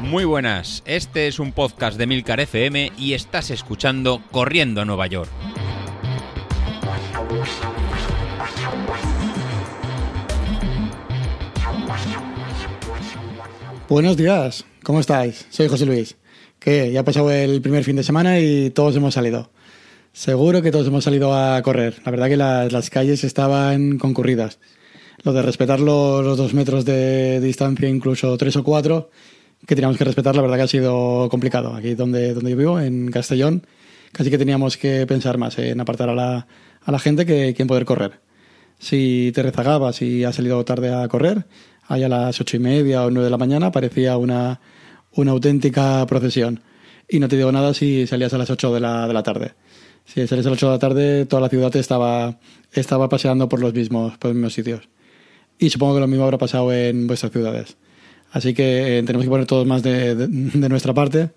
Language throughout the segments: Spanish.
Muy buenas, este es un podcast de Milcar FM y estás escuchando Corriendo a Nueva York. Buenos días, ¿cómo estáis? Soy José Luis. Que ya ha pasado el primer fin de semana y todos hemos salido. Seguro que todos hemos salido a correr. La verdad que las, calles estaban concurridas. Lo de respetar los, dos metros de distancia, incluso tres o cuatro, que teníamos que respetar, la verdad que ha sido complicado. Aquí donde, donde yo vivo, en Castellón, casi que teníamos que pensar más en apartar a la, a la gente que, que en poder correr. Si te rezagabas y has salido tarde a correr, ahí a las ocho y media o nueve de la mañana parecía una, una auténtica procesión. Y no te digo nada si salías a las ocho de la, de la tarde. Si salías a las ocho de la tarde, toda la ciudad estaba, estaba paseando por los, mismos, por los mismos sitios. Y supongo que lo mismo habrá pasado en vuestras ciudades. Así que eh, tenemos que poner todos más de, nuestra parte,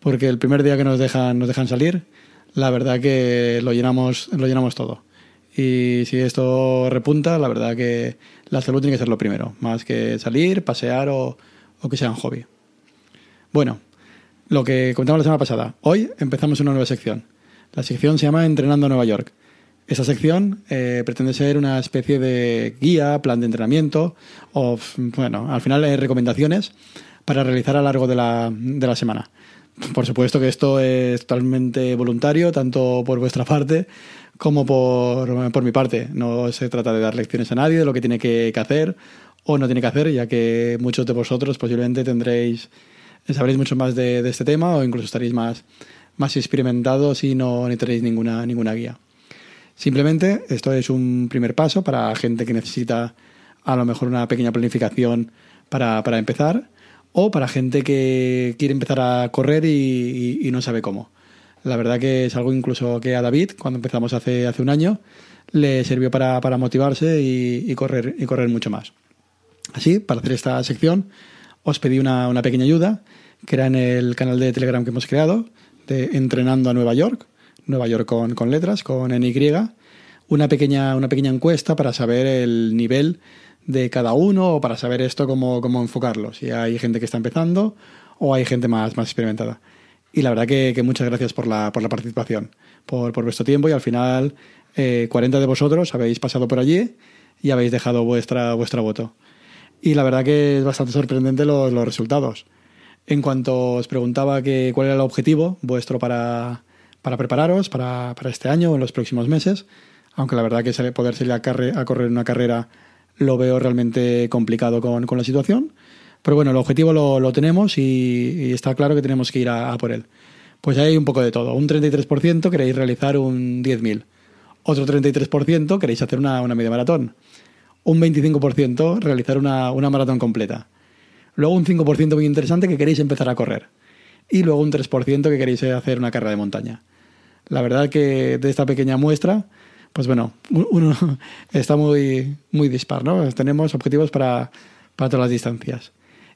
porque el primer día que nos dejan, nos dejan salir, la verdad que lo llenamos, lo llenamos todo. Y si esto repunta, la verdad que la salud tiene que ser lo primero, más que salir, pasear o, o que sea un hobby. Bueno, lo que comentamos la semana pasada. Hoy empezamos una nueva sección. La sección se llama Entrenando Nueva York. Esta sección eh, pretende ser una especie de guía, plan de entrenamiento o, bueno, al final eh, recomendaciones para realizar a lo largo de la, de la semana. Por supuesto que esto es totalmente voluntario, tanto por vuestra parte como por, por mi parte. No se trata de dar lecciones a nadie de lo que tiene que, que hacer o no tiene que hacer, ya que muchos de vosotros posiblemente tendréis, sabréis mucho más de, de este tema o incluso estaréis más, más experimentados y no necesitaréis ninguna, ninguna guía. Simplemente esto es un primer paso para gente que necesita a lo mejor una pequeña planificación para, para empezar o para gente que quiere empezar a correr y, no sabe cómo. La verdad que es algo incluso que a David, cuando empezamos hace, hace un año, le sirvió para, para motivarse y, y, correr, y correr mucho más. Así, para hacer esta sección, os pedí una, una pequeña ayuda, que era en el canal de Telegram que hemos creado, de Entrenando a Nueva York, Nueva York con, con letras, con NY, una pequeña, una pequeña encuesta para saber el nivel de cada uno o para saber esto cómo, cómo enfocarlo, si hay gente que está empezando o hay gente más, más experimentada. Y la verdad que, muchas gracias por la, por la participación, por, por vuestro tiempo y al final eh, 40 de vosotros habéis pasado por allí y habéis dejado vuestra, vuestra voto. Y la verdad que es bastante sorprendente los, los resultados. En cuanto os preguntaba que, cuál era el objetivo vuestro para, para prepararos para, para este año o en los próximos meses, aunque la verdad que poder salir a, correr una carrera lo veo realmente complicado con, con la situación. Pero bueno, el objetivo lo, lo tenemos y, está claro que tenemos que ir a, por él. Pues hay un poco de todo. Un 33% queréis realizar un 10.000. Otro 33% queréis hacer una, una media maratón. Un 25% realizar una, una maratón completa. Luego un 5% muy interesante que queréis empezar a correr. Y luego un 3% que queréis hacer una carrera de montaña. La verdad que de esta pequeña muestra pues bueno, uno está muy, muy dispar, ¿no? Tenemos objetivos para, para todas las distancias.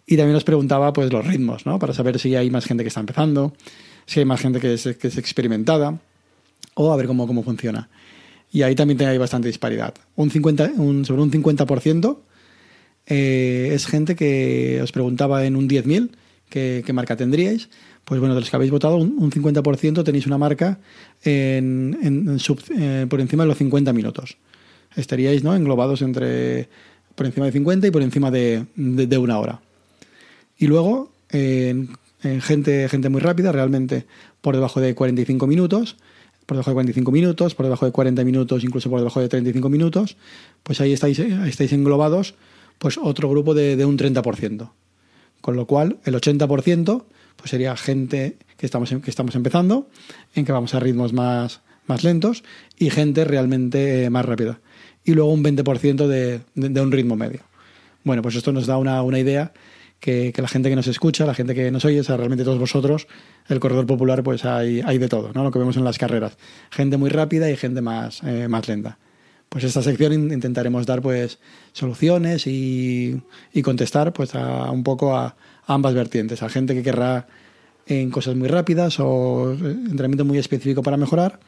Y también nos preguntaba pues los ritmos, ¿no? Para saber si hay más gente que está empezando, si hay más gente que es, que es experimentada, o a ver cómo, cómo funciona. Y ahí también hay bastante disparidad. Un 50, un, sobre un 50% eh, es gente que os preguntaba en un 10.000 qué, qué marca tendríais pues bueno, de los que habéis votado, un, un 50% tenéis una marca en, eh, por encima de los 50 minutos. Estaríais ¿no? englobados entre por encima de 50 y por encima de, de, una hora. Y luego, en gente, gente muy rápida, realmente por debajo de 45 minutos, por debajo de 45 minutos, por debajo de 40 minutos, incluso por debajo de 35 minutos, pues ahí estáis, estáis englobados pues otro grupo de, de un 30%. Con lo cual, el 80% pues sería gente que estamos, que estamos empezando, en que vamos a ritmos más, más lentos, y gente realmente más rápida. Y luego un 20% de, de, de, un ritmo medio. Bueno, pues esto nos da una, una idea que, que, la gente que nos escucha, la gente que nos oye, o sea, realmente todos vosotros, el corredor popular, pues hay, hay de todo, ¿no? Lo que vemos en las carreras. Gente muy rápida y gente más, eh, más lenta. Pues esta sección intentaremos dar pues soluciones y, y contestar pues a, un poco a, ambas vertientes, a gente que querrá en cosas muy rápidas o entrenamiento muy específico para mejorar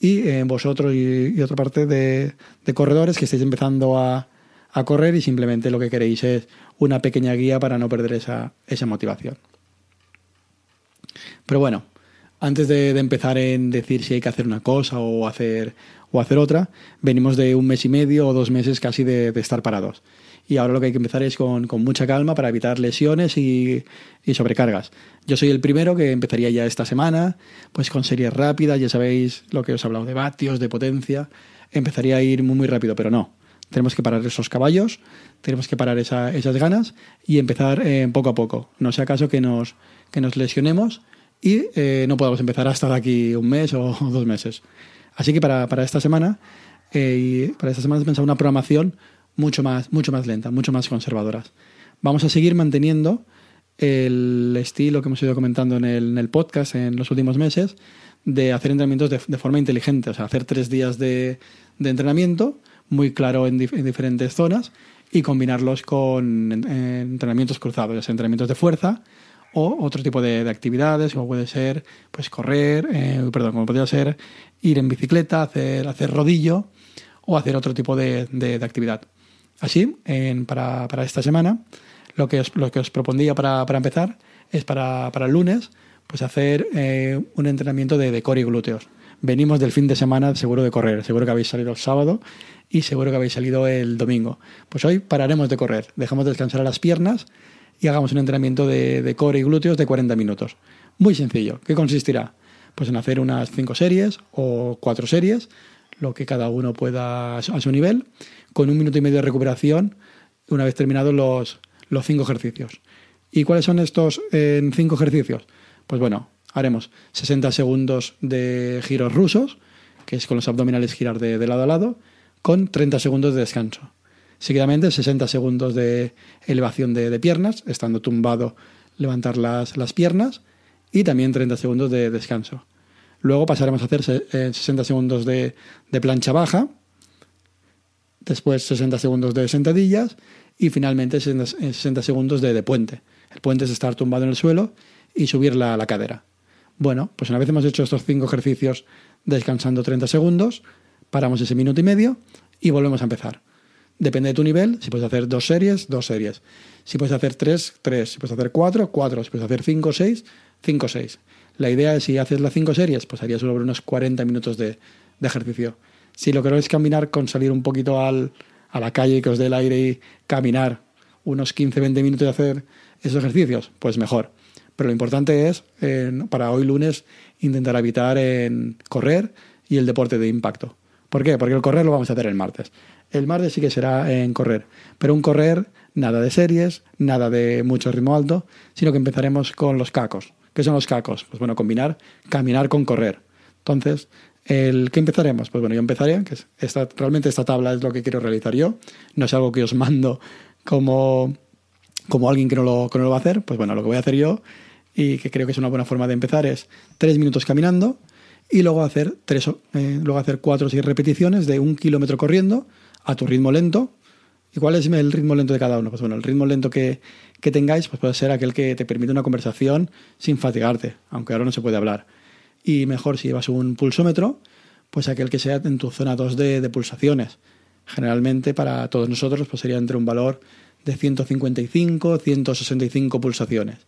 y en vosotros y, otra parte de, corredores que estáis empezando a, correr y simplemente lo que queréis es una pequeña guía para no perder esa, esa motivación. Pero bueno, antes de, empezar en decir si hay que hacer una cosa o hacer, o hacer otra, venimos de un mes y medio o dos meses casi de, estar parados. Y ahora lo que hay que empezar es con, mucha calma para evitar lesiones y, sobrecargas. Yo soy el primero que empezaría ya esta semana, pues con series rápidas, ya sabéis lo que os he hablado de vatios, de potencia. Empezaría a ir muy, muy rápido, pero no. Tenemos que parar esos caballos, tenemos que parar esas ganas y empezar eh, poco a poco. No sea caso que nos, que nos lesionemos y eh, no podamos empezar hasta de aquí un mes o dos meses. Así que para, para esta semana, eh, para esta semana he pensado una programación mucho más, mucho más lenta, mucho más conservadora. Vamos a seguir manteniendo el estilo que hemos ido comentando en el, en el podcast en los últimos meses de hacer entrenamientos de, forma inteligente, o sea, hacer tres días de, de entrenamiento muy claro en, en, diferentes zonas y combinarlos con entrenamientos cruzados, entrenamientos de fuerza o otro tipo de, actividades, como puede ser pues correr, eh, perdón, como podría ser ir en bicicleta, hacer, hacer rodillo o hacer otro tipo de, actividad. Así, para, esta semana, lo que os, lo que os propondría para, empezar es para, el lunes pues hacer eh, un entrenamiento de, de core y glúteos. Venimos del fin de semana seguro de correr, seguro que habéis salido el sábado y seguro que habéis salido el domingo. Pues hoy pararemos de correr, dejamos descansar a las piernas y hagamos un entrenamiento de, core y glúteos de 40 minutos. Muy sencillo. ¿Qué consistirá? Pues en hacer unas 5 series o 4 series, lo que cada uno pueda a su nivel, con un minuto y medio de recuperación una vez terminados los, los 5 ejercicios. ¿Y cuáles son estos 5 ejercicios? Pues bueno, haremos 60 segundos de giros rusos, que es con los abdominales girar de lado a lado, con 30 segundos de descanso. Seguidamente 60 segundos de elevación de, piernas, estando tumbado, levantar las, las, piernas y también 30 segundos de descanso. Luego pasaremos a hacer 60 eh, segundos de plancha baja, después 60 segundos de sentadillas y finalmente 60 segundos de, de, puente. El puente es estar tumbado en el suelo y subir la, la, cadera. Bueno, pues una vez hemos hecho estos cinco ejercicios descansando 30 segundos, paramos ese minuto y medio y volvemos a empezar. Depende de tu nivel, si puedes hacer dos series, dos series. Si puedes hacer tres, tres. Si puedes hacer cuatro, cuatro. Si puedes hacer cinco, seis, cinco, seis. La idea es si haces las cinco series, pues harías sobre unos 40 minutos de, ejercicio. Si lo que queréis combinar con salir un poquito al, a la calle, que os dé el aire y caminar unos 15, 20 minutos de hacer esos ejercicios, pues mejor. Pero lo importante es, para hoy lunes, intentar evitar en correr y el deporte de impacto. ¿Por qué? Porque el correr lo vamos a hacer el martes. El martes sí que será en correr, pero un correr nada de series, nada de mucho ritmo alto, sino que empezaremos con los cacos. ¿Qué son los cacos? Pues bueno, combinar caminar con correr. Entonces, el, ¿qué empezaremos? Pues bueno, yo empezaré, que esta, realmente esta tabla es lo que quiero realizar yo, no es algo que os mando como, como alguien que no, lo, que no lo va a hacer, pues bueno, lo que voy a hacer yo y que creo que es una buena forma de empezar es tres minutos caminando y luego hacer, tres, eh, luego hacer cuatro o seis repeticiones de un kilómetro corriendo a tu ritmo lento. ¿Y cuál es el ritmo lento de cada uno? Pues bueno, el ritmo lento que, tengáis pues puede ser aquel que te permite una conversación sin fatigarte, aunque ahora no se puede hablar. Y mejor si llevas un pulsómetro, pues aquel que sea en tu zona 2 de, de pulsaciones. Generalmente para todos nosotros pues sería entre un valor de 155, 165 pulsaciones.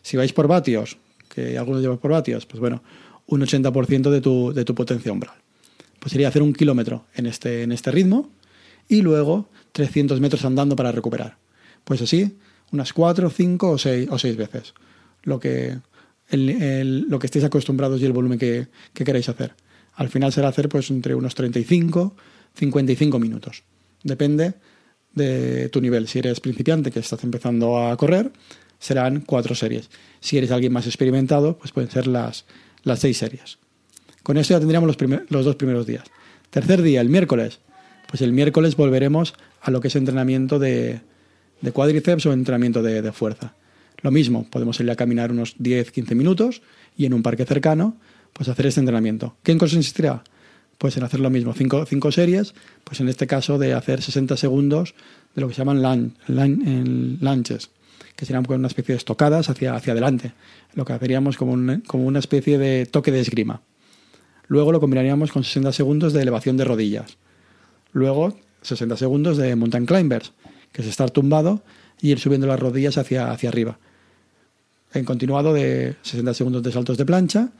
Si vais por vatios, que algunos llevan por vatios, pues bueno, un 80% de tu, de tu potencia umbral. Pues sería hacer un kilómetro en este, en este ritmo y luego 300 metros andando para recuperar. Pues así, unas 4, 5 o 6, o seis veces. Lo que, lo que estéis acostumbrados y el volumen que, que, queréis hacer. Al final será hacer pues entre unos 35, 55 minutos. Depende de tu nivel. Si eres principiante que estás empezando a correr, serán cuatro series. Si eres alguien más experimentado, pues pueden ser las, las seis series. Con esto ya tendríamos los, dos primeros días. Tercer día, el miércoles, pues el miércoles volveremos a lo que es entrenamiento de cuádriceps o entrenamiento de, fuerza. Lo mismo, podemos ir a caminar unos 10-15 minutos y en un parque cercano, pues hacer este entrenamiento. ¿Qué consistirá? Pues en hacer lo mismo, cinco, cinco series, pues en este caso de hacer 60 segundos de lo que se llaman lunges, que serían una especie de estocadas hacia, hacia adelante, lo que haríamos como, como una especie de toque de esgrima. Luego lo combinaríamos con 60 segundos de elevación de rodillas. Luego 60 segundos de mountain climbers, que es estar tumbado y ir subiendo las rodillas hacia, hacia arriba. En continuado de 60 segundos de saltos de plancha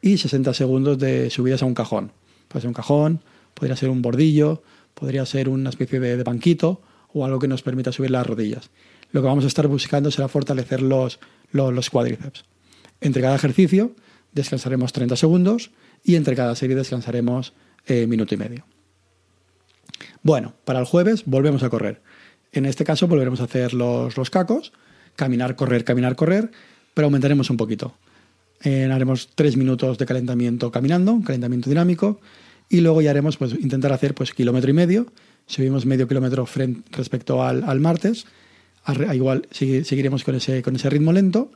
y 60 segundos de subidas a un cajón. Puede ser un cajón, podría ser un bordillo, podría ser una especie de, banquito o algo que nos permita subir las rodillas. Lo que vamos a estar buscando será fortalecer los, los, los cuádriceps. Entre cada ejercicio descansaremos 30 segundos y entre cada serie descansaremos eh, minuto y medio. Bueno, para el jueves volvemos a correr. En este caso volveremos a hacer los, los cacos, caminar, correr, caminar, correr, pero aumentaremos un poquito. Eh, haremos tres minutos de calentamiento caminando, calentamiento dinámico, y luego ya haremos, pues, intentar hacer pues kilómetro y medio, subimos medio kilómetro frente, respecto al, al martes, a, igual seguiremos con ese, con ese ritmo lento,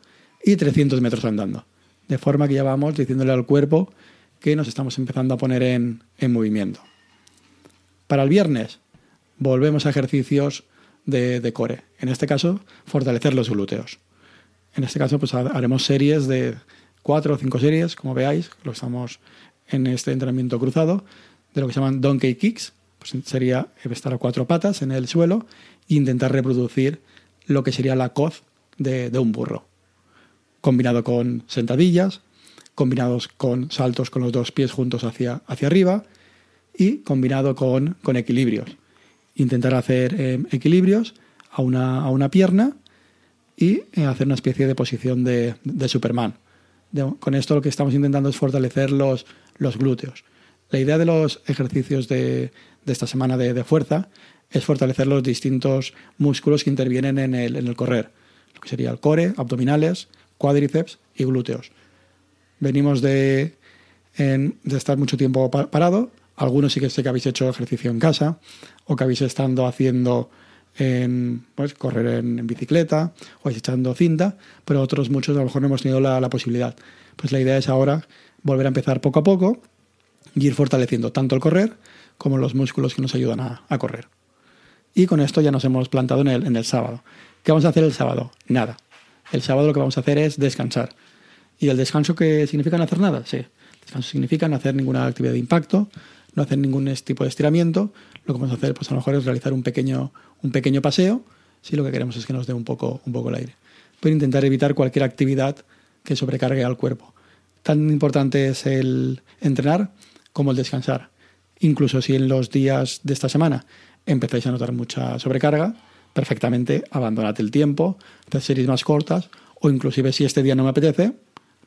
y 300 metros andando. De forma que ya vamos diciéndole al cuerpo que nos estamos empezando a poner en, en movimiento. Para el viernes volvemos a ejercicios de, de, core. En este caso, fortalecer los glúteos. En este caso, pues haremos series de cuatro o cinco series, como veáis, lo estamos en este entrenamiento cruzado, de lo que se llaman donkey kicks. Pues sería estar a cuatro patas en el suelo e intentar reproducir lo que sería la coz de, de un burro. Combinado con sentadillas, combinados con saltos con los dos pies juntos hacia, hacia arriba y combinado con, con equilibrios. Intentar hacer eh, equilibrios a una, a una, pierna y eh, hacer una especie de posición de, de Superman. Con esto lo que estamos intentando es fortalecer los, los glúteos. La idea de los ejercicios de, de esta semana de, fuerza es fortalecer los distintos músculos que intervienen en el, en el correr, lo que sería el core, abdominales, cuádriceps y glúteos venimos de, de estar mucho tiempo parado. Algunos sí que sé que habéis hecho ejercicio en casa o que habéis estado haciendo en, pues, correr en, bicicleta o echando cinta, pero otros muchos a lo mejor no hemos tenido la, posibilidad. Pues la idea es ahora volver a empezar poco a poco y ir fortaleciendo tanto el correr como los músculos que nos ayudan a, a correr. Y con esto ya nos hemos plantado en el, en el sábado. ¿Qué vamos a hacer el sábado? Nada. El sábado lo que vamos a hacer es descansar. ¿Y el descanso qué significa no hacer nada? Sí. Descanso significa no hacer ninguna actividad de impacto, no hacer ningún tipo de estiramiento. Lo que vamos a hacer, pues a lo mejor es realizar un pequeño, un pequeño paseo, si lo que queremos es que nos dé un poco, un poco el aire. Pero intentar evitar cualquier actividad que sobrecargue al cuerpo. Tan importante es el entrenar como el descansar. Incluso si en los días de esta semana empezáis a notar mucha sobrecarga, perfectamente abandonad el tiempo, haced series más cortas o inclusive si este día no me apetece,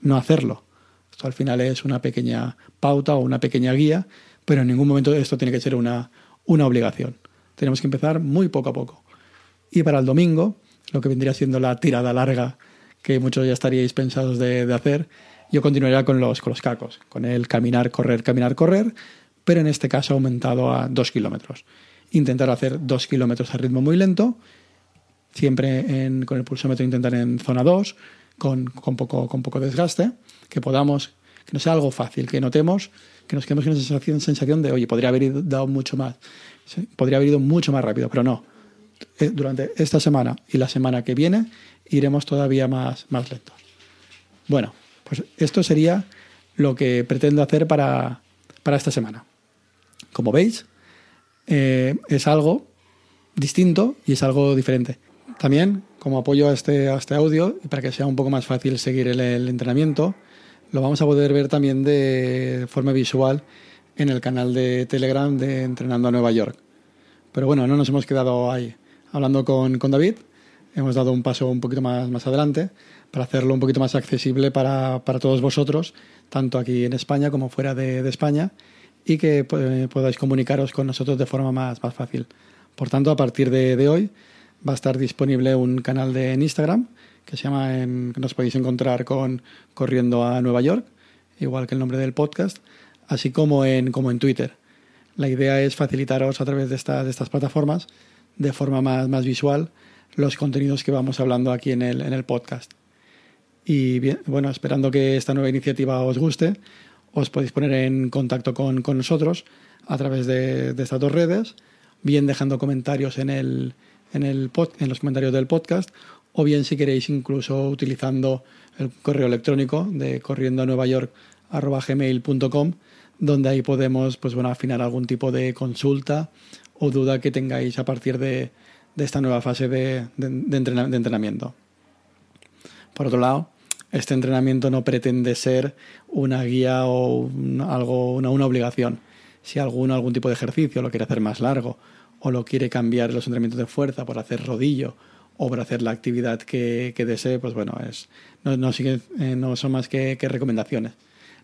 no hacerlo. Esto al final es una pequeña pauta o una pequeña guía, pero en ningún momento esto tiene que ser una, una obligación. Tenemos que empezar muy poco a poco. Y para el domingo, lo que vendría siendo la tirada larga que muchos ya estaríais pensados de, de hacer, yo continuaría con los, con los cacos, con el caminar, correr, caminar, correr, pero en este caso aumentado a dos kilómetros. Intentar hacer dos kilómetros a ritmo muy lento, siempre con el pulsómetro intentar en zona 2, con, con, poco, con poco desgaste, que podamos, que no sea algo fácil, que notemos, que nos quedemos con esa sensación, de, oye, podría haber ido, dado mucho más, podría haber ido mucho más rápido, pero no. Eh, durante esta semana y la semana que viene iremos todavía más, más lentos. Bueno, pues esto sería lo que pretendo hacer para, para esta semana. Como veis, eh, es algo distinto y es algo diferente. También como apoyo a este, a este audio para que sea un poco más fácil seguir el, entrenamiento, lo vamos a poder ver también de forma visual en el canal de Telegram de Entrenando a Nueva York. Pero bueno, no nos hemos quedado ahí. Hablando con, con David, hemos dado un paso un poquito más, más adelante para hacerlo un poquito más accesible para, para todos vosotros, tanto aquí en España como fuera de, de España, y que podáis comunicaros con nosotros de forma más, más fácil. Por tanto, a partir de, de hoy, va a estar disponible un canal de en Instagram que se llama, en, que nos podéis encontrar con Corriendo a Nueva York, igual que el nombre del podcast, así como en, como en Twitter. La idea es facilitaros a través de estas, de estas plataformas de forma más, más visual los contenidos que vamos hablando aquí en el, en el podcast. Y bueno, esperando que esta nueva iniciativa os guste, os podéis poner en contacto con, con nosotros a través de, de estas dos redes, bien dejando comentarios en el, en, el pod, en los comentarios del podcast o bien si queréis incluso utilizando el correo electrónico de corriendo a Nueva York gmail.com donde ahí podemos pues, bueno, afinar algún tipo de consulta o duda que tengáis a partir de, esta nueva fase de, entrenamiento. Por otro lado, este entrenamiento no pretende ser una guía o algo, una, obligación. Si alguno algún tipo de ejercicio lo quiere hacer más largo o lo quiere cambiar los entrenamientos de fuerza por hacer rodillo o hacer la actividad que, desee, pues bueno, es, no, no, eh, son más que, recomendaciones.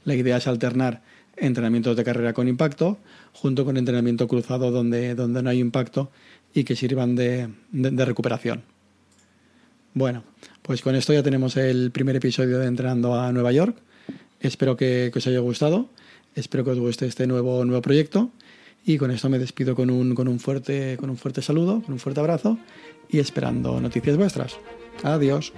La idea es alternar entrenamientos de carrera con impacto junto con entrenamiento cruzado donde, donde no hay impacto y que sirvan de, recuperación. Bueno, pues con esto ya tenemos el primer episodio de Entrenando a Nueva York. Espero que, que os haya gustado. Espero que os guste este nuevo, nuevo proyecto. Y con esto me despido con un, con un, fuerte, con un fuerte saludo, con un fuerte abrazo y esperando noticias vuestras. Adiós.